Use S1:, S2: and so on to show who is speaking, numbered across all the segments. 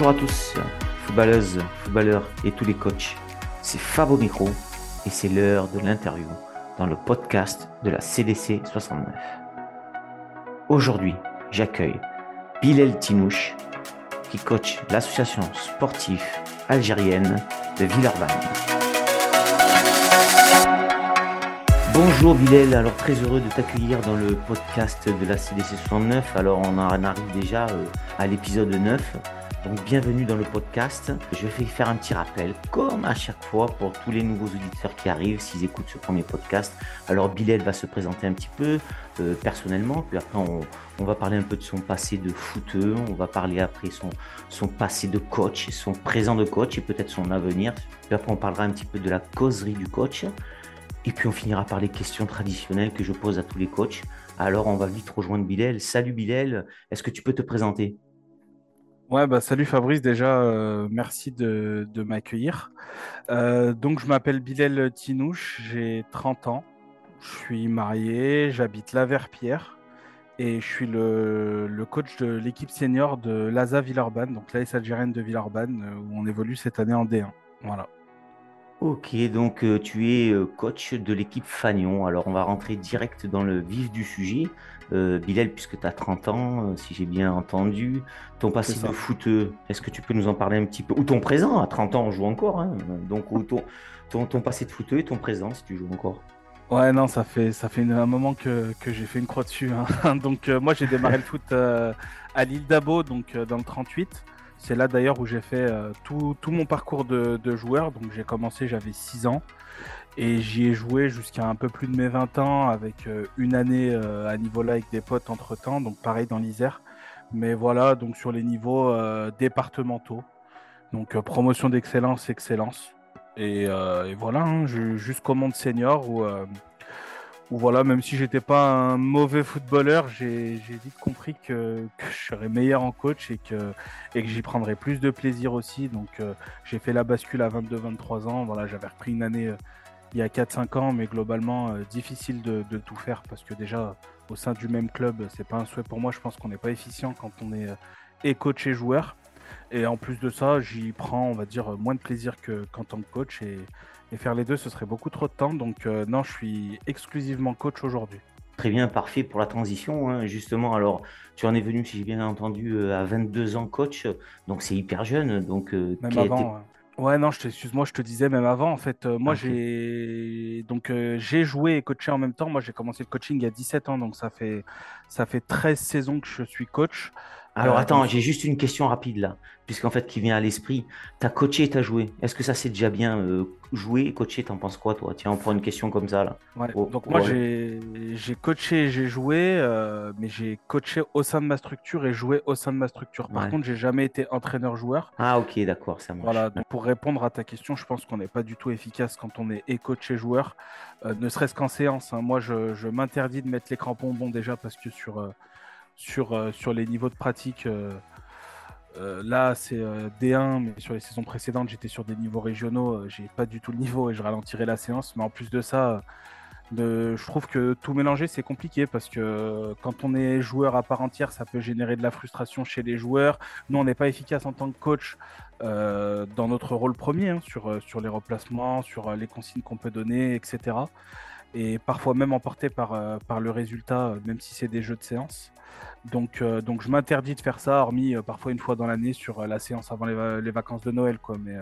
S1: Bonjour à tous, footballeuses, footballeurs et tous les coachs. C'est Fab au micro et c'est l'heure de l'interview dans le podcast de la CDC 69. Aujourd'hui, j'accueille Bilal Tinouche qui coach l'association sportive algérienne de Villeurbanne. Bonjour Bilal, alors très heureux de t'accueillir dans le podcast de la CDC 69. Alors on en arrive déjà euh, à l'épisode 9. Donc bienvenue dans le podcast. Je vais faire un petit rappel, comme à chaque fois pour tous les nouveaux auditeurs qui arrivent, s'ils écoutent ce premier podcast. Alors Bilal va se présenter un petit peu euh, personnellement, puis après on, va parler un peu de son passé de footeux, on va parler après son, son passé de coach, son présent de coach et peut-être son avenir. Puis après on parlera un petit peu de la causerie du coach. Et puis on finira par les questions traditionnelles que je pose à tous les coachs. Alors on va vite rejoindre Bilal. Salut Bilal, est-ce que tu peux te présenter?
S2: Ouais, bah salut Fabrice, déjà euh, merci de, m'accueillir. Euh, donc je m'appelle Bilal Tinouche, j'ai 30 ans, je suis marié, j'habite La Verpierre et je suis le, coach de l'équipe senior de l'ASA Villeurbanne, donc l'AS algérienne de Villeurbanne, euh, où on évolue cette année en D1. Voilà.
S1: Ok, donc tu es coach de l'équipe Fagnon. Alors on va rentrer direct dans le vif du sujet. Euh, Bilal, puisque tu as 30 ans, euh, si j'ai bien entendu, ton passé de foot, est-ce que tu peux nous en parler un petit peu? Ou ton présent, à 30 ans, on joue encore. Hein, donc, ton, ton, passé de foot et ton présent, si tu joues encore.
S2: Ouais, non, ça fait, ça fait un moment que, j'ai fait une croix dessus. Hein. donc, euh, moi, j'ai démarré le foot à l'île d'Abo, donc dans le 38. C'est là d'ailleurs où j'ai fait tout, mon parcours de, joueur. Donc, j'ai commencé, j'avais 6 ans. Et j'y ai joué jusqu'à un peu plus de mes 20 ans, avec euh, une année euh, à niveau là avec des potes entre temps, donc pareil dans l'Isère. Mais voilà, donc sur les niveaux euh, départementaux. Donc promotion d'excellence, excellence. Et, voilà, hein, jusqu'au monde senior où, voilà, même si j'étais pas un mauvais footballeur, j'ai vite compris que, je serais meilleur en coach et que, que j'y prendrais plus de plaisir aussi. Donc j'ai fait la bascule à 22-23 ans. Voilà, j'avais repris une année il y a 4-5 ans, mais globalement euh, difficile de, tout faire parce que déjà au sein du même club, c'est pas un souhait pour moi. Je pense qu'on n'est pas efficient quand on est euh, et coach et joueur. Et en plus de ça, j'y prends, on va dire, moins de plaisir qu'en tant que coach. Faire les deux, ce serait beaucoup trop de temps. Donc euh, non, je suis exclusivement coach aujourd'hui.
S1: Très bien, parfait pour la transition. Hein. Justement, alors, tu en es venu, si j'ai bien entendu, à 22 ans coach. Donc c'est hyper jeune. Donc,
S2: Même avant, Ouais, non, excuse-moi, je te disais même avant, en fait, euh, moi j'ai donc euh, j'ai joué et coaché en même temps. Moi j'ai commencé le coaching il y a 17 ans, donc ça fait ça fait 13 saisons que je suis coach.
S1: Alors euh, attends, j'ai juste une question rapide là, puisqu'en fait qui vient à l'esprit. Tu as coaché et tu as joué. Est-ce que ça c'est déjà bien euh, joué et coaché? T'en penses quoi toi? Tiens, on prend une question comme ça là.
S2: Oh, donc moi j'ai coaché et j'ai joué, euh, mais j'ai coaché au sein de ma structure et joué au sein de ma structure. Par contre, j'ai jamais été entraîneur-joueur.
S1: Ah ok, d'accord, ça marche.
S2: Voilà, donc pour répondre à ta question, je pense qu'on n'est pas du tout efficace quand on est et coach et joueur, ne serait-ce qu'en séance. Hein. Moi je, je m'interdis de mettre les crampons bon déjà parce que sur sur, euh, sur les niveaux de pratique. Euh, euh, là, c'est D1, mais sur les saisons précédentes, j'étais sur des niveaux régionaux. j'ai pas du tout le niveau et je ralentirais la séance. Mais en plus de ça, je trouve que tout mélanger, c'est compliqué parce que quand on est joueur à part entière, ça peut générer de la frustration chez les joueurs. Nous, on n'est pas efficace en tant que coach dans notre rôle premier, hein, sur les replacements, sur les consignes qu'on peut donner, etc. Et parfois même emporté par, par le résultat, même si c'est des jeux de séance. Donc, euh, donc je m'interdis de faire ça, hormis euh, parfois une fois dans l'année sur euh, la séance avant les, vacances de Noël. Quoi. Mais,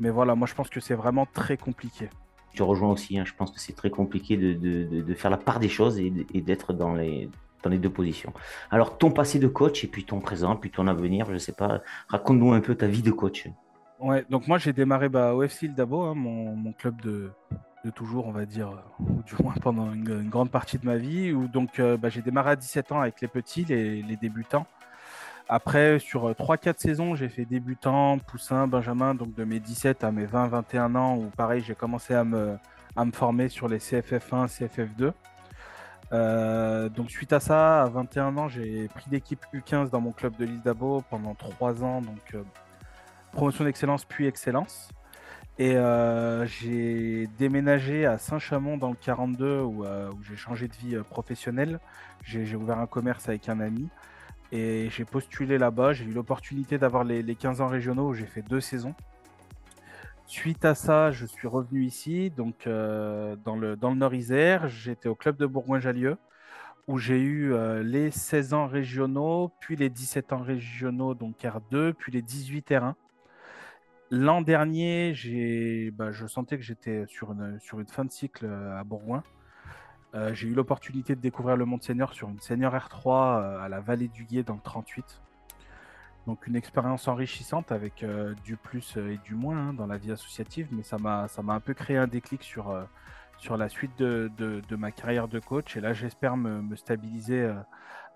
S2: mais voilà, moi je pense que c'est vraiment très compliqué.
S1: Je rejoins aussi, hein. je pense que c'est très compliqué de, de, de, faire la part des choses et, d'être dans les, dans les deux positions. Alors, ton passé de coach et puis ton présent, puis ton avenir, je ne sais pas, raconte-nous un peu ta vie de coach.
S2: Ouais, donc moi j'ai démarré bah, au FC Dabo, hein, mon, mon, club de, de toujours, on va dire, ou du moins pendant une, grande partie de ma vie, où donc euh, bah, j'ai démarré à 17 ans avec les petits, les, débutants. Après, sur 3-4 euh, saisons, j'ai fait débutant, poussin, benjamin, donc de mes 17 à mes 20-21 ans, où pareil, j'ai commencé à me, à me former sur les CFF1, CFF2. Euh, donc suite à ça, à 21 ans, j'ai pris l'équipe U15 dans mon club de l'île d'Abo pendant 3 ans, donc promotion d'excellence puis excellence. Et euh, j'ai déménagé à Saint-Chamond dans le 42 où, euh, où j'ai changé de vie euh, professionnelle. J'ai ouvert un commerce avec un ami. Et j'ai postulé là-bas. J'ai eu l'opportunité d'avoir les, les 15 ans régionaux où j'ai fait deux saisons. Suite à ça, je suis revenu ici, donc dans, le, dans le Nord-Isère. J'étais au club de Bourgoin-Jallieu, où j'ai eu les 16 ans régionaux, puis les 17 ans régionaux, donc R2, puis les 18 R1. L'an dernier, bah, je sentais que j'étais sur une, fin de cycle euh, à Bourgoin. j'ai eu l'opportunité de découvrir le monde senior sur une senior R3 à la vallée du Gué dans le 38. Donc une expérience enrichissante avec euh, du plus euh, et du moins hein, dans la vie associative, mais ça m'a un peu créé un déclic sur euh, sur la suite de, de, ma carrière de coach. Et là, j'espère me, stabiliser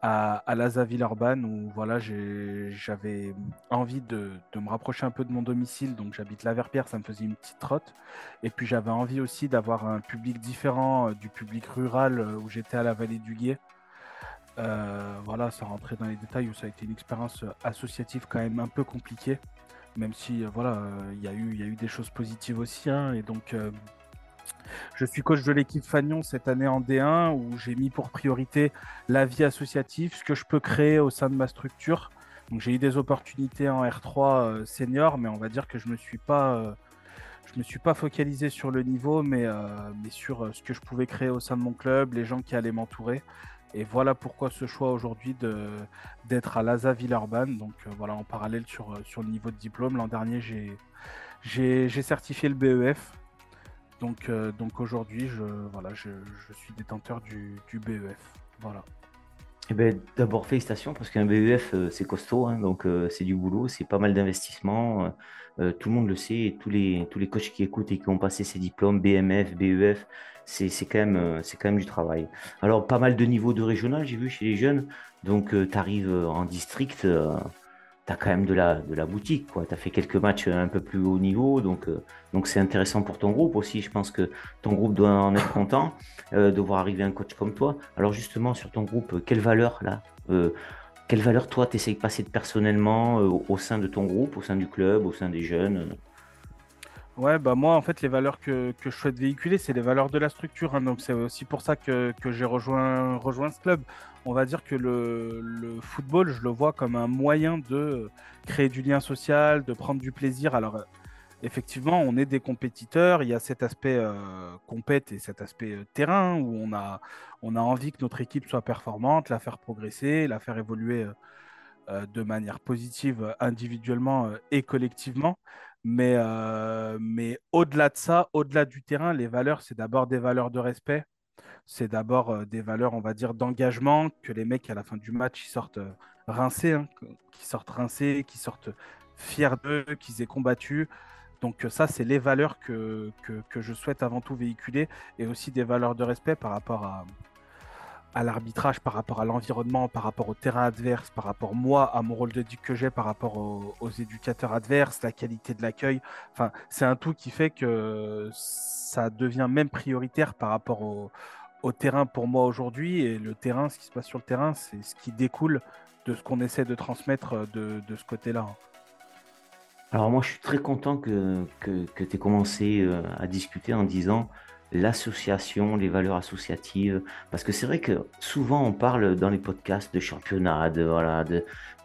S2: à, à Laza où voilà, j'avais envie de, me rapprocher un peu de mon domicile. Donc j'habite la Verpierre, ça me faisait une petite trotte. Et puis j'avais envie aussi d'avoir un public différent du public rural où j'étais à la vallée du Gué. Euh, voilà, ça rentrait dans les détails où ça a été une expérience euh, associative quand même un peu compliquée, même si euh, voilà, il y, a eu, y a eu des choses positives aussi. Hein, et donc, je suis coach de l'équipe Fagnon cette année en D1 où j'ai mis pour priorité la vie associative, ce que je peux créer au sein de ma structure. Donc, j'ai eu des opportunités en R3 senior, mais on va dire que je me suis pas je me suis pas focalisé sur le niveau, mais, mais sur ce que je pouvais créer au sein de mon club, les gens qui allaient m'entourer. Et voilà pourquoi ce choix aujourd'hui d'être à Laza Villeurbanne. Donc euh, voilà, en parallèle sur, euh, sur le niveau de diplôme. L'an dernier, j'ai certifié le BEF. Donc, euh, donc aujourd'hui, je, voilà, je, je, suis détenteur du, BEF. Voilà.
S1: Eh ben, D'abord, félicitations, parce qu'un BEF, c'est costaud, hein, donc c'est du boulot, c'est pas mal d'investissement. tout le monde le sait, et tous les, tous les coachs qui écoutent et qui ont passé ces diplômes, BMF, BEF, c'est quand, même, euh, quand même du travail. Alors, pas mal de niveaux de régional, j'ai vu chez les jeunes. Donc, euh, tu arrives euh, en district, tu quand même de la, de la boutique. Tu as fait quelques matchs un peu plus haut niveau. Donc, donc c'est intéressant pour ton groupe aussi. Je pense que ton groupe doit en être content de voir arriver un coach comme toi. Alors, justement, sur ton groupe, quelle valeur là Quelle valeur, toi, tu de passer personnellement au sein de ton groupe, au sein du club, au sein des jeunes
S2: Ouais, bah moi, en fait, les valeurs que, que je souhaite véhiculer, c'est les valeurs de la structure. Hein. donc, c'est aussi pour ça que, que j'ai rejoint, rejoint ce club. On va dire que le, le, football, je le vois comme un moyen de créer du lien social, de prendre du plaisir. Alors, effectivement, on est des compétiteurs. Il y a cet aspect euh, compète et cet aspect euh, terrain où on a, on a envie que notre équipe soit performante, la faire progresser, la faire évoluer euh, euh de manière positive individuellement euh, et collectivement. Mais, euh, mais au-delà de ça, au-delà du terrain, les valeurs, c'est d'abord des valeurs de respect. C'est d'abord euh, des valeurs, on va dire, d'engagement, que les mecs, à la fin du match, ils sortent euh, rincés, hein, qui sortent rincés, qui sortent fiers d'eux, qu'ils aient combattu. Donc ça, c'est les valeurs que, que, que, je souhaite avant tout véhiculer et aussi des valeurs de respect par rapport à, à l'arbitrage, par rapport à l'environnement, par rapport au terrain adverse, par rapport moi à mon rôle de duc que j'ai, par rapport aux, éducateurs adverses, la qualité de l'accueil. Enfin, c'est un tout qui fait que ça devient même prioritaire par rapport au, terrain pour moi aujourd'hui. Et le terrain, ce qui se passe sur le terrain, c'est ce qui découle de ce qu'on essaie de transmettre de, ce côté-là.
S1: Alors moi, je suis très content que, que, que tu aies commencé euh, à discuter en disant l'association, les valeurs associatives, parce que c'est vrai que souvent on parle dans les podcasts de championnat, de voilà,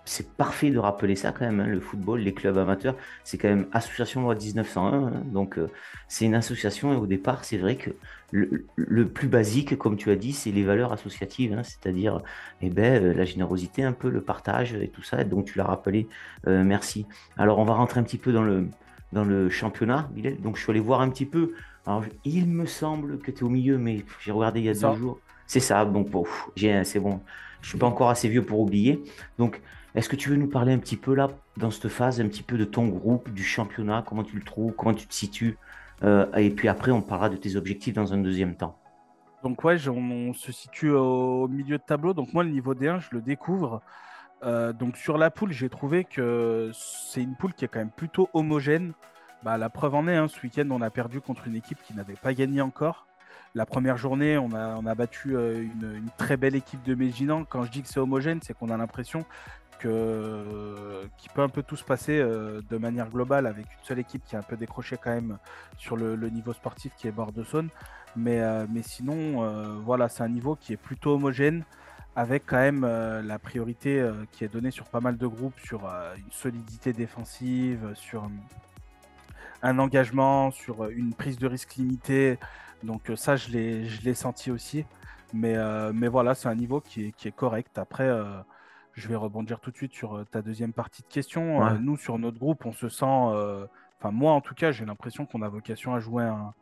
S1: c'est parfait de rappeler ça quand même. Hein, le football, les clubs amateurs, c'est quand même association loi 1901. Hein, donc euh, c'est une association et au départ, c'est vrai que le, plus basique, comme tu as dit, c'est les valeurs associatives, hein, c'est-à-dire eh ben, euh, la générosité, un peu le partage et tout ça. Donc tu l'as rappelé. Euh, merci. Alors on va rentrer un petit peu dans le dans le championnat. Donc je suis allé voir un petit peu alors, il me semble que tu es au milieu, mais j'ai regardé il y a deux jours. C'est ça, donc c'est bon. Je suis pas encore assez vieux pour oublier. Donc, est-ce que tu veux nous parler un petit peu là, dans cette phase, un petit peu de ton groupe, du championnat, comment tu le trouves, comment tu te situes euh, Et puis après, on parlera de tes objectifs dans un deuxième temps.
S2: Donc ouais, on, se situe au milieu de tableau. Donc moi, le niveau D1, je le découvre. Euh, donc sur la poule, j'ai trouvé que c'est une poule qui est quand même plutôt homogène. Bah, la preuve en est, hein, ce week-end, on a perdu contre une équipe qui n'avait pas gagné encore. La première journée, on a, on a battu euh, une, très belle équipe de Méginan. Quand je dis que c'est homogène, c'est qu'on a l'impression que qu'il peut un peu tout se passer euh, de manière globale avec une seule équipe qui a un peu décroché quand même sur le, niveau sportif qui est bord de saône. Mais, euh, mais sinon, voilà, c'est un niveau qui est plutôt homogène avec quand même la priorité qui est donnée sur pas mal de groupes, sur une solidité défensive, sur un engagement, sur une prise de risque limitée. Donc ça, je l'ai senti aussi. Mais, mais voilà, c'est un niveau qui est, qui est correct. Après, je vais rebondir tout de suite sur ta deuxième partie de question. nous, sur notre groupe, on se sent... Enfin, moi, en tout cas, j'ai l'impression qu'on a vocation à jouer un,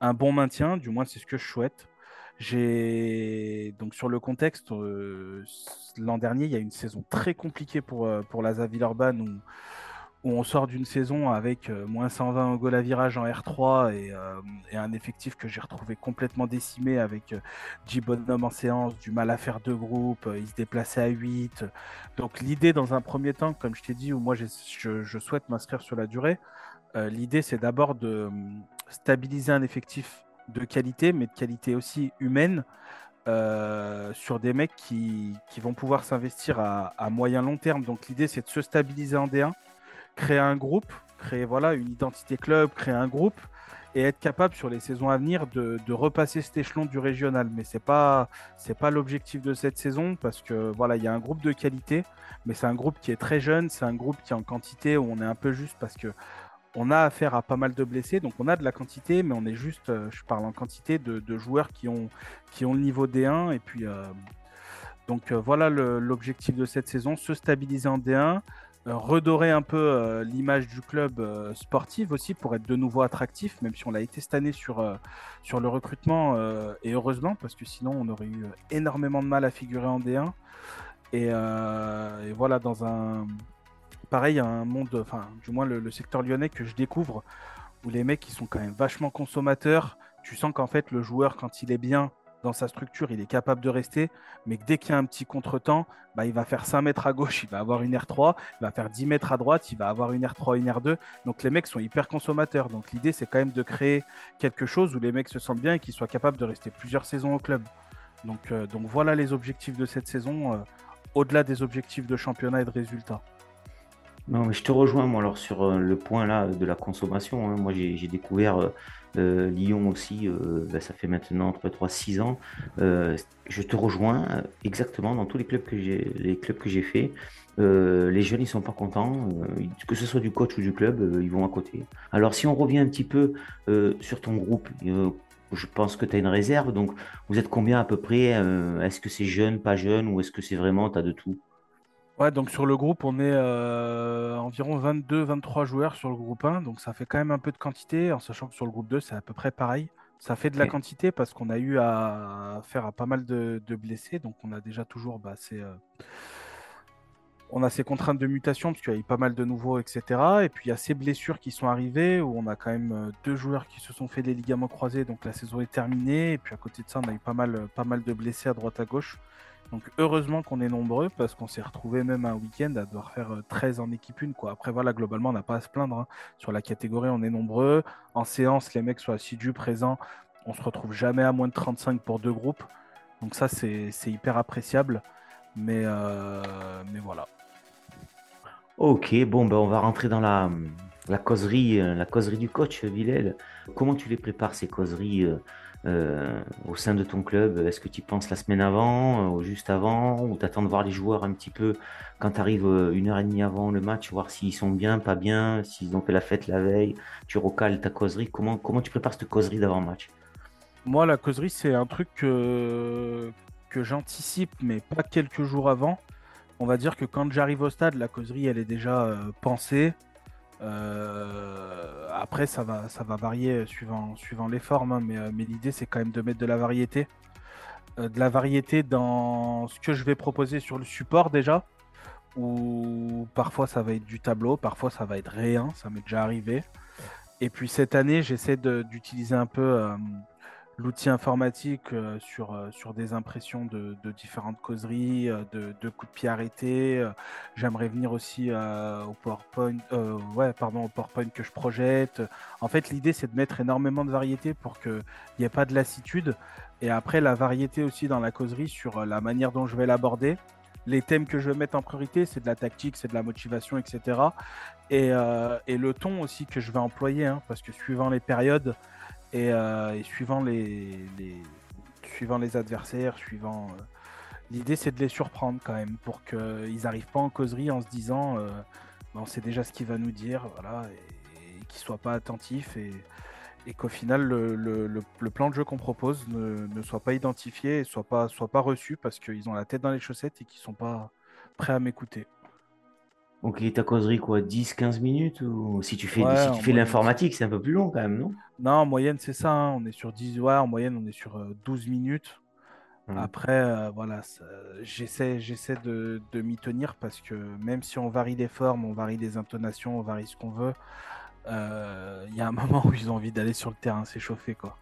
S2: un bon maintien. Du moins, c'est ce que je souhaite. J'ai donc sur le contexte, l'an dernier, il y a une saison très compliquée pour, pour la Urban où où on sort d'une saison avec euh, moins 120 au goal à virage en R3 euh, et, un effectif que j'ai retrouvé complètement décimé avec euh, J Bonhomme en séance, du mal à faire deux groupes, il se déplaçait à 8. Donc l'idée dans un premier temps, comme je t'ai dit, où moi je, souhaite m'inscrire sur la durée, l'idée c'est d'abord de stabiliser un effectif de qualité, mais de qualité aussi humaine. sur des mecs qui, qui vont pouvoir s'investir à, à moyen long terme. Donc l'idée c'est de se stabiliser en D1, créer un groupe, créer voilà une identité club, créer un groupe et être capable sur les saisons à venir de, repasser cet échelon du régional. Mais c'est pas c'est pas l'objectif de cette saison parce que voilà il y a un groupe de qualité, mais c'est un groupe qui est très jeune, c'est un groupe qui est en quantité où on est un peu juste parce que on a affaire à pas mal de blessés, donc on a de la quantité, mais on est juste, euh, je parle en quantité de, joueurs qui ont, qui ont le niveau D1 et puis euh, donc euh, voilà l'objectif de cette saison, se stabiliser en D1, euh, redorer un peu euh, l'image du club euh, sportif aussi pour être de nouveau attractif, même si on l'a été cette année sur, sur le recrutement, et heureusement, parce que sinon on aurait eu énormément de mal à figurer en D1. Et, voilà, dans un. Pareil, un monde, enfin, du moins le, le, secteur lyonnais que je découvre, où les mecs ils sont quand même vachement consommateurs. Tu sens qu'en fait, le joueur, quand il est bien, sa structure, il est capable de rester, mais dès qu'il y a un petit contretemps, bah, il va faire 5 mètres à gauche, il va avoir une R3, il va faire 10 mètres à droite, il va avoir une R3, une R2. Donc les mecs sont hyper consommateurs. Donc l'idée, c'est quand même de créer quelque chose où les mecs se sentent bien et qu'ils soient capables de rester plusieurs saisons au club. Donc, euh, donc voilà les objectifs de cette saison, euh, au-delà des objectifs de championnat et de résultats.
S1: Non, je te rejoins moi alors sur euh, le point là de la consommation. Hein. Moi j'ai découvert euh, Lyon aussi, euh, ben, ça fait maintenant entre 3-6 ans. je te rejoins exactement dans tous les clubs que j'ai les clubs que j'ai fait. les jeunes ils sont pas contents, que ce soit du coach ou du club, ils vont à côté. Alors si on revient un petit peu sur ton groupe, je pense que tu as une réserve, donc vous êtes combien à peu près Est-ce que c'est jeune, pas jeune, ou est-ce que c'est vraiment, tu as de tout?
S2: Ouais, donc sur le groupe, on est euh, environ 22-23 joueurs sur le groupe 1, donc ça fait quand même un peu de quantité, en sachant que sur le groupe 2, c'est à peu près pareil. Ça fait de la quantité parce qu'on a eu à faire à pas mal de, blessés, donc on a déjà toujours bah, euh, on a ces contraintes de mutation parce qu'il y a eu pas mal de nouveaux, etc. Et puis il y a ces blessures qui sont arrivées où on a quand même euh, deux joueurs qui se sont fait des ligaments croisés, donc la saison est terminée. Et puis à côté de ça, on a eu pas mal, pas mal de blessés à droite à gauche. Donc heureusement qu'on est nombreux parce qu'on s'est retrouvé même un week-end à devoir faire 13 euh, en équipe une. Quoi. Après voilà, globalement on n'a pas à se plaindre. Hein. Sur la catégorie on est nombreux. En séance les mecs sont assidus, présents. On se retrouve jamais à moins de 35 pour deux groupes. Donc ça c'est hyper appréciable. Mais, euh, mais voilà.
S1: Ok, bon ben on va rentrer dans la, la causerie, euh, la causerie du coach Villel. Comment tu les prépares ces causeries euh, au sein de ton club Est-ce que tu penses la semaine avant, ou juste avant, ou t'attends de voir les joueurs un petit peu quand tu arrives euh, une heure et demie avant le match, voir s'ils sont bien, pas bien, s'ils ont fait la fête la veille, tu recales ta causerie. Comment, comment tu prépares cette causerie d'avant-match?
S2: Moi, la causerie, c'est un truc que, j'anticipe, mais pas quelques jours avant. On va dire que quand j'arrive au stade, la causerie, elle est déjà euh, pensée. Euh, après, ça va, ça va varier suivant, suivant les formes, hein, mais, euh, mais l'idée, c'est quand même de mettre de la variété. Euh, de la variété dans ce que je vais proposer sur le support déjà, où parfois ça va être du tableau, parfois ça va être rien, ça m'est déjà arrivé. Et puis cette année, j'essaie d'utiliser un peu l'outil informatique euh, sur, euh, sur des impressions de, différentes causeries, euh, de, coups de pied arrêtés. J'aimerais venir aussi au PowerPoint, ouais, pardon, au PowerPoint que je projette. En fait, l'idée, c'est de mettre énormément de variété pour qu'il n'y ait pas de lassitude. Et après, la variété aussi dans la causerie sur la manière dont je vais l'aborder. Les thèmes que je vais mettre en priorité, c'est de la tactique, c'est de la motivation, etc. Et, et, le ton aussi que je vais employer, hein, parce que suivant les périodes, euh, et, suivant les, suivant les adversaires, suivant, euh, l'idée c'est de les surprendre quand même pour qu'ils n'arrivent pas en causerie en se disant euh, on sait déjà ce qu'il va nous dire, voilà, et, qu'ils soient pas attentifs et, qu'au final le, plan de jeu qu'on propose ne, soit pas identifié et soit pas, soit pas reçu parce qu'ils ont la tête dans les chaussettes et qu'ils sont pas prêts à m'écouter.
S1: Ok, ta causerie quoi 10-15 minutes ou si tu fais, si tu fais l'informatique, c'est un peu plus long quand même, non?
S2: Non, en moyenne c'est ça, hein. on est sur 10, ouais, en moyenne on est sur 12 euh, minutes. Mmh. Après, euh, voilà, j'essaie, j'essaie de, de m'y tenir parce que même si on varie les formes, on varie les intonations, on varie ce qu'on veut, euh, il y a un moment où ils ont envie d'aller sur le terrain s'échauffer, quoi.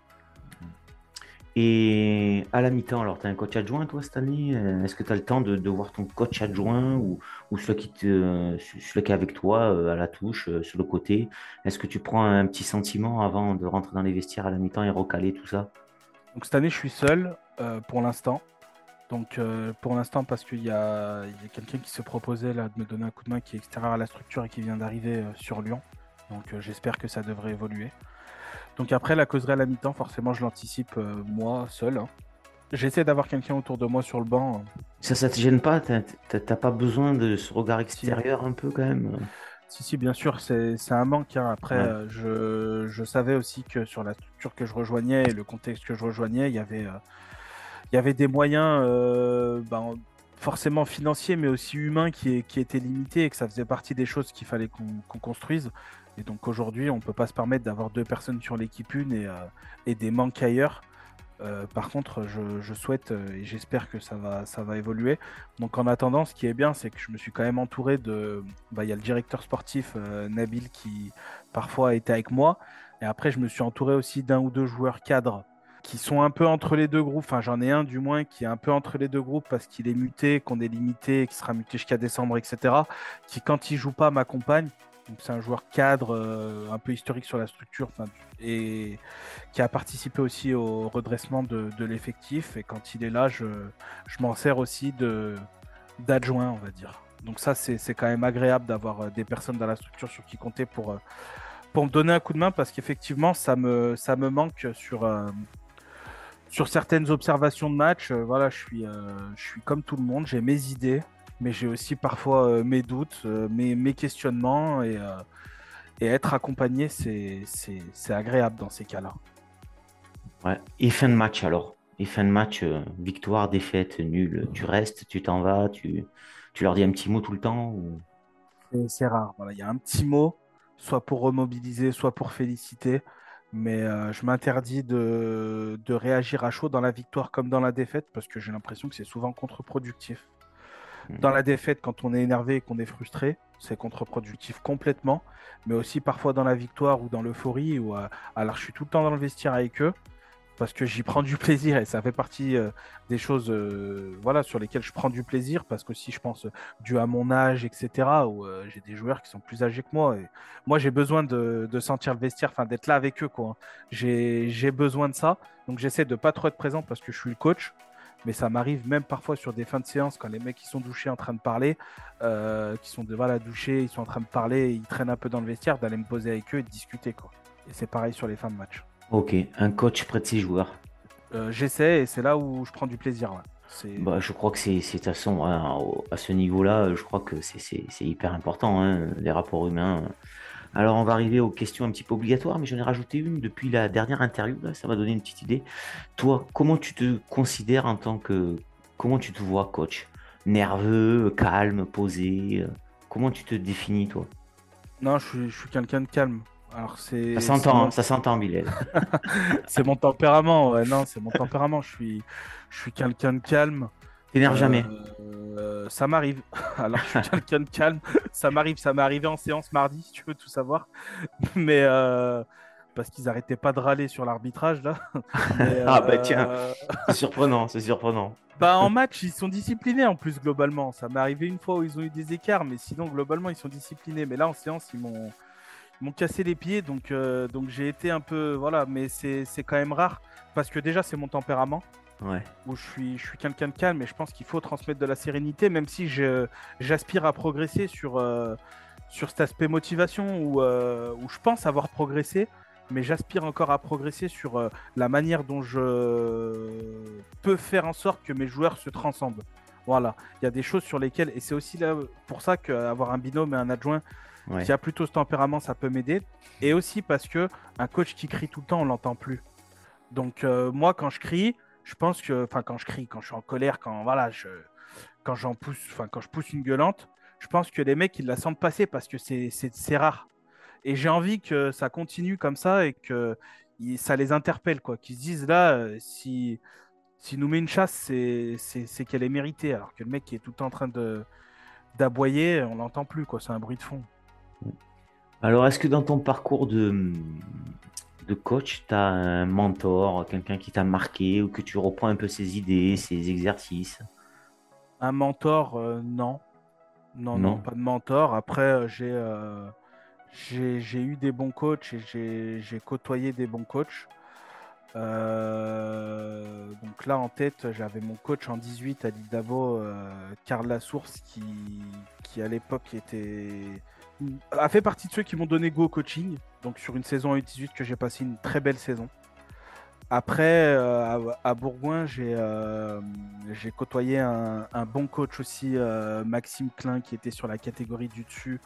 S1: Et à la mi-temps, alors tu as un coach adjoint toi cette année Est-ce que tu as le temps de, voir ton coach adjoint ou, ou celui, qui qui est avec toi euh, à la touche, sur le côté? Est-ce que tu prends un petit sentiment avant de rentrer dans les vestiaires à la mi-temps et recaler tout ça?
S2: Donc cette année je suis seul. Euh, pour l'instant. Donc euh, pour l'instant parce qu'il y a, quelqu'un qui se proposait là, de me donner un coup de main qui est extérieur à la structure et qui vient d'arriver euh, sur Lyon. Donc j'espère que ça devrait évoluer. Donc après la causerie à la mi-temps, forcément je l'anticipe moi seul. Hein. J'essaie d'avoir quelqu'un autour de moi sur le banc.
S1: Ça, ça te gêne pas? T'as pas besoin de ce regard extérieur un peu quand même?
S2: Si, si, bien sûr, c'est un manque. Hein. Après, je, je, savais aussi que sur la structure que je rejoignais et le contexte que je rejoignais, il y avait, il y avait des moyens euh, ben, forcément financiers, mais aussi humains qui, qui, étaient limités et que ça faisait partie des choses qu'il fallait qu'on construise. Et donc aujourd'hui, on ne peut pas se permettre d'avoir deux personnes sur l'équipe une et, euh, des manques ailleurs. Euh, par contre, je, souhaite et j'espère que ça va, ça va évoluer. Donc en attendant, ce qui est bien, c'est que je me suis quand même entouré de... Bah, il y a le directeur sportif Nabil qui parfois était avec moi. Et après, je me suis entouré aussi d'un ou deux joueurs cadres qui sont un peu entre les deux groupes. Enfin, j'en ai un du moins qui est un peu entre les deux groupes parce qu'il est muté, qu'on est limité, qui sera muté jusqu'à décembre, etc. Qui, quand il joue pas, m'accompagne. C'est un joueur cadre, euh, un peu historique sur la structure, et qui a participé aussi au redressement de, l'effectif. Et quand il est là, je, m'en sers aussi d'adjoint, on va dire. Donc ça, c'est quand même agréable d'avoir euh, des personnes dans la structure sur qui compter pour, euh, pour me donner un coup de main parce qu'effectivement, ça me, manque sur, certaines observations de match, voilà, je suis comme tout le monde, j'ai mes idées, mais j'ai aussi parfois euh, mes doutes, mes, mes, questionnements, et, et être accompagné, c'est agréable dans ces cas-là.
S1: Ouais. Et fin de match alors Et fin de match, victoire, défaite, nul, tu restes, tu t'en vas, tu, tu leur dis un petit mot tout le temps ou...
S2: C'est rare, voilà, il y a un petit mot, soit pour remobiliser, soit pour féliciter mais euh, je m'interdis de, réagir à chaud dans la victoire comme dans la défaite parce que j'ai l'impression que c'est souvent contre-productif. Hmm. Dans la défaite, quand on est énervé et qu'on est frustré, c'est contre-productif complètement, mais aussi parfois dans la victoire ou dans l'euphorie. Ou, euh, alors je suis tout le temps dans le vestiaire avec eux, parce que j'y prends du plaisir et ça fait partie euh, des choses euh, voilà, sur lesquelles je prends du plaisir parce que si je pense dû à mon âge, etc., où j'ai des joueurs qui sont plus âgés que moi. Moi, j'ai besoin de, de, sentir le vestiaire, enfin d'être là avec eux. quoi. J'ai besoin de ça. Donc j'essaie de pas trop être présent parce que je suis le coach. Mais ça m'arrive même parfois sur des fins de séance quand les mecs qui sont douchés en train de parler, qui sont de voilà douchés, ils sont en train de parler, ils traînent un peu dans le vestiaire, d'aller me poser avec eux et de discuter quoi. Et c'est pareil sur les fins de match.
S1: Ok, un coach près de ses joueurs.
S2: Euh, j'essaie et c'est là où je prends du plaisir.
S1: Bah, je crois que c'est de toute façon hein, à ce niveau-là, je crois que c'est hyper important, hein, les rapports humains. Alors on va arriver aux questions un petit peu obligatoires, mais j'en ai rajouté une depuis la dernière interview, ça va donner une petite idée. Toi, comment tu te considères en tant que... Comment tu te vois coach? Nerveux, calme, posé euh, Comment tu te définis toi?
S2: Non, je suis, je suis quelqu'un de calme.
S1: Alors c'est. Ça s'entend, ça s'entend, Bilal.
S2: c'est mon tempérament, ouais, non, c'est mon tempérament. Je suis, je suis quelqu'un de calme.
S1: T'énerves jamais?
S2: Euh, ça m'arrive. Alors je suis quelqu'un de calme. Ça m'arrive, ça m'est arrivé en séance mardi, si tu veux tout savoir. Mais euh, parce qu'ils arrêtaient pas de râler sur l'arbitrage là.
S1: ah bah tiens, euh, c'est surprenant, c'est surprenant.
S2: Bah en match, ils sont disciplinés en plus globalement. Ça m'est arrivé une fois où ils ont eu des écarts, mais sinon globalement ils sont disciplinés. Mais là en séance, ils m'ont m'ont cassé les pieds, donc, euh, donc j'ai été un peu. Voilà, mais c'est quand même rare parce que déjà, c'est mon tempérament.
S1: Ouais.
S2: Où je suis, je suis quelqu'un de calme et je pense qu'il faut transmettre de la sérénité, même si j'aspire à progresser sur, euh, sur cet aspect motivation où, euh, où je pense avoir progressé, mais j'aspire encore à progresser sur la manière dont je peux faire en sorte que mes joueurs se transcendent. Voilà, il y a des choses sur lesquelles, et c'est aussi là pour ça qu'avoir un binôme et un adjoint qui a plutôt ce tempérament, ça peut m'aider. Et aussi parce que un coach qui crie tout le temps, on l'entend plus. Donc euh, moi, quand je crie, je pense que, enfin quand je crie, quand je suis en colère, quand voilà, je, quand j'en pousse, enfin quand je pousse une gueulante, je pense que les mecs ils la sentent passer parce que c'est rare. Et j'ai envie que ça continue comme ça et que ça les interpelle quoi, qu'ils se disent là euh, si s'il nous met une chasse, c'est qu'elle est méritée. Alors que le mec qui est tout le temps en train d'aboyer, on l'entend plus, quoi. C'est un bruit de fond.
S1: Alors, est-ce que dans ton parcours de, de coach, tu as un mentor, quelqu'un qui t'a marqué ou que tu reprends un peu ses idées, ses exercices?
S2: Un mentor, euh, non. non. non. pas de mentor. Après, euh, euh, j'ai eu des bons coachs et j'ai côtoyé des bons coachs. Euh, donc là en tête, j'avais mon coach en 18 à l'île Davo, euh, Karl Lassource, qui, qui à l'époque était a fait partie de ceux qui m'ont donné go au coaching. Donc sur une saison U18 que j'ai passé une très belle saison. Après, euh, à, Bourgoin, j'ai côtoyé un, bon coach aussi, Maxime Klein, qui était sur la catégorie du dessus,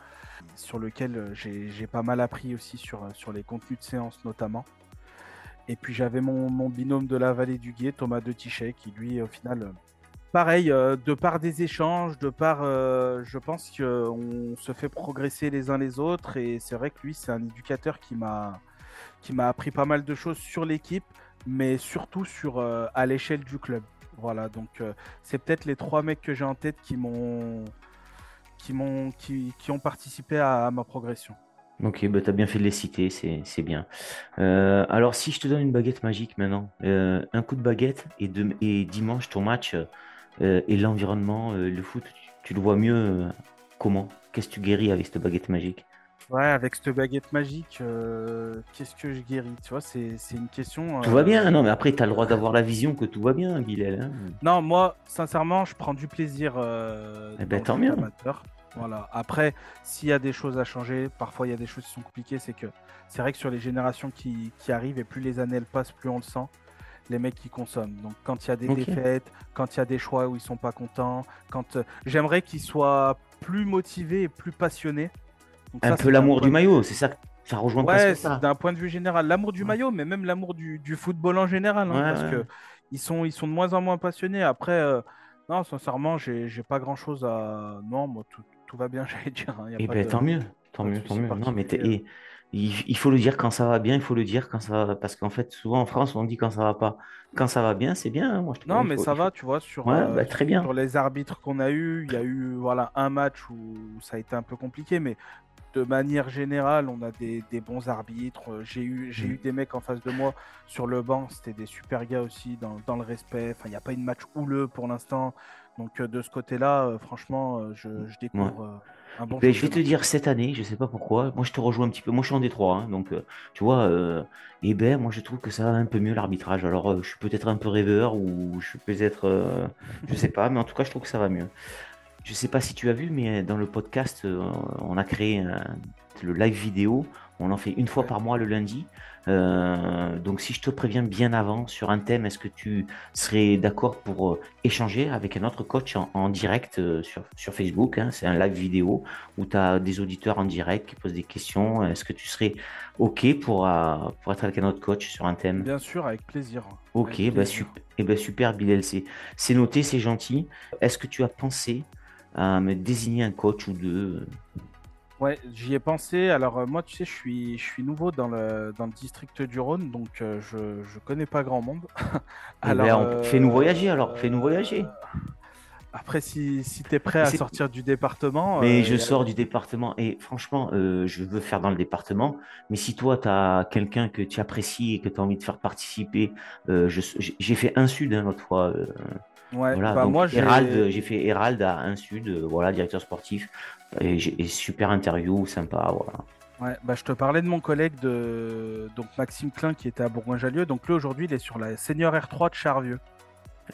S2: sur lequel j'ai pas mal appris aussi sur, les contenus de séance notamment. Et puis j'avais mon, binôme de la vallée du Gué, Thomas de Tichet, qui lui, au final, euh, pareil, euh, de par des échanges, de par, euh, je pense qu'on se fait progresser les uns les autres. Et c'est vrai que lui, c'est un éducateur qui m'a qui appris pas mal de choses sur l'équipe, mais surtout sur à l'échelle du club. Voilà, donc c'est peut-être les trois mecs que j'ai en tête qui m'ont qui qui, ont participé à ma progression.
S1: Ok, bah tu bien fait de les citer, c'est bien. Euh, alors, si je te donne une baguette magique maintenant, euh, un coup de baguette et, dimanche, ton match euh, et l'environnement, le foot, tu, le vois mieux comment? Qu'est-ce que tu guéris avec cette baguette magique?
S2: Ouais, avec cette baguette magique, qu'est-ce que je guéris? Tu vois, c'est une question.
S1: Tout va bien, non, mais après, tu as le droit d'avoir la vision que tout va bien, Bilal. Hein.
S2: non, moi, sincèrement, je prends du plaisir.
S1: eh ben, tant mieux.
S2: Voilà. Après, s'il y a des choses à changer, parfois il y a des choses qui sont compliquées, c'est que c'est vrai que sur les générations qui, arrivent et plus les années elles passent, plus on le sent, les mecs qui consomment. Donc quand il y a des défaites, quand il y a des choix où ils sont pas contents, quand euh, j'aimerais qu'ils soient plus motivés et plus passionnés.
S1: un peu l'amour du maillot, c'est ça. Ça rejoint
S2: ouais, d'un point de vue général, l'amour du maillot, mais même l'amour du, football en général, hein, parce que ils sont, ils sont de moins en moins passionnés. Après, euh, non, sincèrement, j'ai pas grand chose à. Non, moi, tout, tout va bien, j'allais dire.
S1: Hein, et eh ben, tant mieux, tant mieux, tant mieux. Non, mais il, faut le dire quand ça va bien, il faut le dire quand ça va. Parce qu'en fait, souvent en France, on dit quand ça va pas. Quand ça va bien, c'est bien. Hein, moi,
S2: je non, mais ça va, tu vois, sur,
S1: euh, bah, très bien.
S2: sur les arbitres qu'on a eu, il y a eu voilà, un match où ça a été un peu compliqué, mais de manière générale, on a des, bons arbitres. J'ai eu, j'ai mm. eu des mecs en face de moi sur le banc, c'était des super gars aussi dans, dans le respect. Enfin, il n'y a pas une match houleux pour l'instant. Donc euh, de ce côté-là, euh, franchement, euh, je, découvre un bon.
S1: je vais te dire cette année, je sais pas pourquoi. Moi, je te rejoins un petit peu. Moi, je suis en Détroit, hein, donc tu vois. et ben, moi, je trouve que ça va un peu mieux l'arbitrage. Alors, je suis peut-être un peu rêveur ou je suis peut-être, je sais pas, mais en tout cas, je trouve que ça va mieux. Je sais pas si tu as vu, mais dans le podcast, on a créé le live vidéo. On en fait une fois par mois le lundi. Euh, donc si je te préviens bien avant sur un thème, est-ce que tu serais d'accord pour euh, échanger avec un autre coach en, direct euh, sur, sur, Facebook hein? C'est un live vidéo où tu as des auditeurs en direct qui posent des questions. Est-ce que tu serais OK pour, pour être avec un autre coach sur un thème?
S2: Bien sûr, avec plaisir.
S1: Ok, Bah, super, et bah super Bilal, c'est noté, c'est gentil. Est-ce que tu as pensé à me désigner un coach ou deux?
S2: Ouais, j'y ai pensé. Alors euh, moi, tu sais, je suis, je suis nouveau dans le, dans le district du Rhône, donc euh, je, je connais pas grand monde.
S1: Eh ben, alors, fais-nous voyager alors, fais-nous voyager.
S2: Après, si, si tu es prêt à sortir du département.
S1: Mais je sors du département et franchement, je veux faire dans le département. Mais si toi, tu as quelqu'un que tu apprécies et que tu as envie de faire participer, j'ai fait un sud hein, l'autre fois.
S2: Ouais, bah, moi
S1: j'ai fait Hérald à un sud, voilà, directeur sportif. Et, super interview, sympa, voilà.
S2: Ouais, bah, je te parlais de mon collègue de donc Maxime Klein qui était à Bourgoin-Jallieu. Donc lui aujourd'hui il est sur la Senior R3 de Charvieux.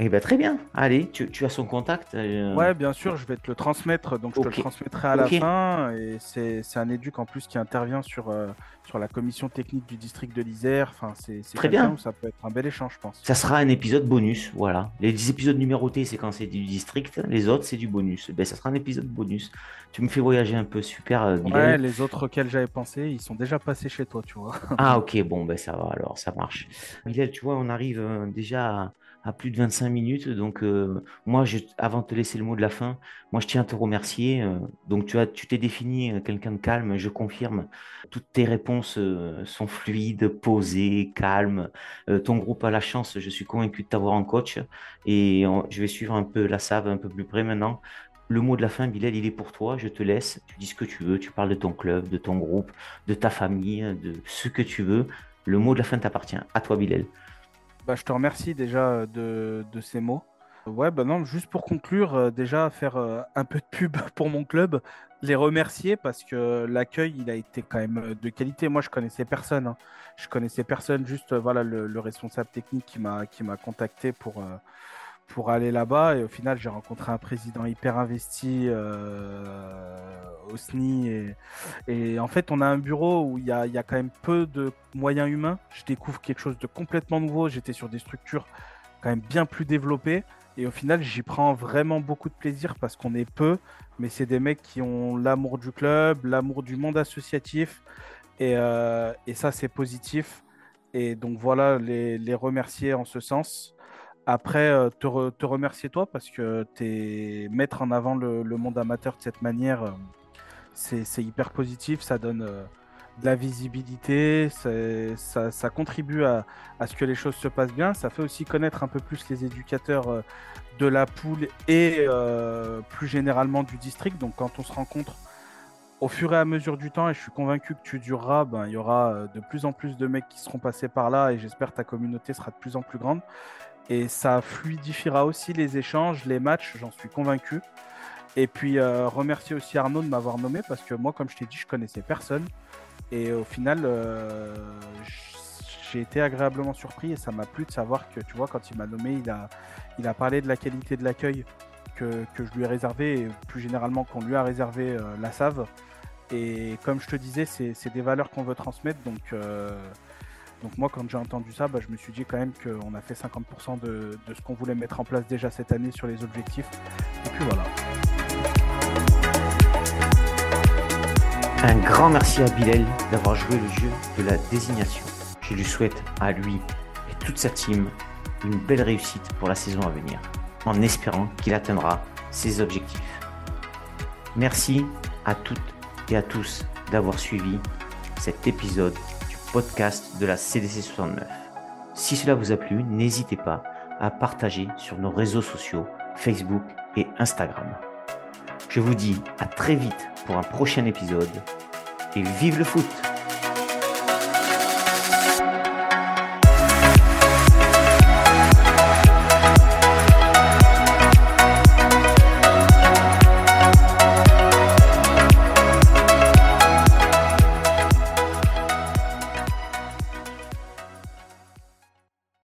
S1: Eh ben, très bien. Allez, tu, as son contact
S2: euh, Ouais, bien sûr, je vais te le transmettre. Donc, je te le transmettrai à la fin. Et c'est un éduc en plus qui intervient sur, euh, sur la commission technique du district de l'Isère. Enfin, c'est très bien. ça peut être un bel échange, je pense.
S1: Ça sera un épisode bonus. Voilà. Les épisodes numérotés, c'est quand c'est du district. Les autres, c'est du bonus. Ben, ça sera un épisode bonus. Tu me fais voyager un peu. Super.
S2: Euh, ouais, les autres auxquels j'avais pensé, ils sont déjà passés chez toi, tu vois.
S1: ah, ok. Bon, ben ça va alors. Ça marche. Bilal, tu vois, on arrive déjà à à plus de 25 minutes. Donc, euh, moi, je, avant de te laisser le mot de la fin, moi, je tiens à te remercier. Euh, donc, tu as, tu t'es défini euh, quelqu'un de calme, je confirme. Toutes tes réponses sont fluides, posées, calmes. ton groupe a la chance, je suis convaincu de t'avoir en coach. Et je vais suivre un peu la save un peu plus près maintenant. Le mot de la fin, Bilal, il est pour toi. Je te laisse. Tu dis ce que tu veux. Tu parles de ton club, de ton groupe, de ta famille, de ce que tu veux. Le mot de la fin t'appartient. À toi, Bilal.
S2: Bah, je te remercie déjà euh, de, de, ces mots. Ouais, bah non, juste pour conclure, euh, déjà faire euh, un peu de pub pour mon club, les remercier parce que l'accueil, il a été quand même de qualité. Moi, je connaissais personne. Hein. Je connaissais personne, juste voilà le, le responsable technique qui m'a qui m'a contacté pour pour aller là-bas. Et au final, j'ai rencontré un président hyper investi euh, au SNI. Et, en fait, on a un bureau où il y a, y a, quand même peu de moyens humains. Je découvre quelque chose de complètement nouveau. J'étais sur des structures quand même bien plus développées. Et au final, j'y prends vraiment beaucoup de plaisir parce qu'on est peu, mais c'est des mecs qui ont l'amour du club, l'amour du monde associatif. Et, euh, et ça, c'est positif. Et donc voilà, les, les remercier en ce sens. Après, euh, te, remercier toi parce que mettre en avant le, monde amateur de cette manière, euh, c'est hyper positif, ça donne euh, de la visibilité, ça, ça, contribue à, à, ce que les choses se passent bien, ça fait aussi connaître un peu plus les éducateurs de la poule et plus généralement du district. Donc quand on se rencontre au fur et à mesure du temps, et je suis convaincu que tu dureras, ben, il y aura de plus en plus de mecs qui seront passés par là et j'espère que ta communauté sera de plus en plus grande et ça fluidifiera aussi les échanges, les matchs, j'en suis convaincu. Et puis euh, remercier aussi Arnaud de m'avoir nommé parce que moi, comme je t'ai dit, je connaissais personne. Et au final, euh, j'ai été agréablement surpris et ça m'a plu de savoir que, tu vois, quand il m'a nommé, il a, il a parlé de la qualité de l'accueil que, que, je lui ai réservé et plus généralement qu'on lui a réservé euh, la save. Et comme je te disais, c'est des valeurs qu'on veut transmettre. Donc donc moi, quand j'ai entendu ça, bah, je me suis dit quand même qu'on a fait 50% de, ce qu'on voulait mettre en place déjà cette année sur les objectifs. Et puis voilà.
S1: Un grand merci à Bilal d'avoir joué le jeu de la désignation. Je lui souhaite à lui et toute sa team une belle réussite pour la saison à venir, en espérant qu'il atteindra ses objectifs. Merci à toutes et à tous d'avoir suivi cet épisode podcast de la CDC 69. Si cela vous a plu, n'hésitez pas à partager sur nos réseaux sociaux, Facebook et Instagram. Je vous dis à très vite pour un prochain épisode et vive le foot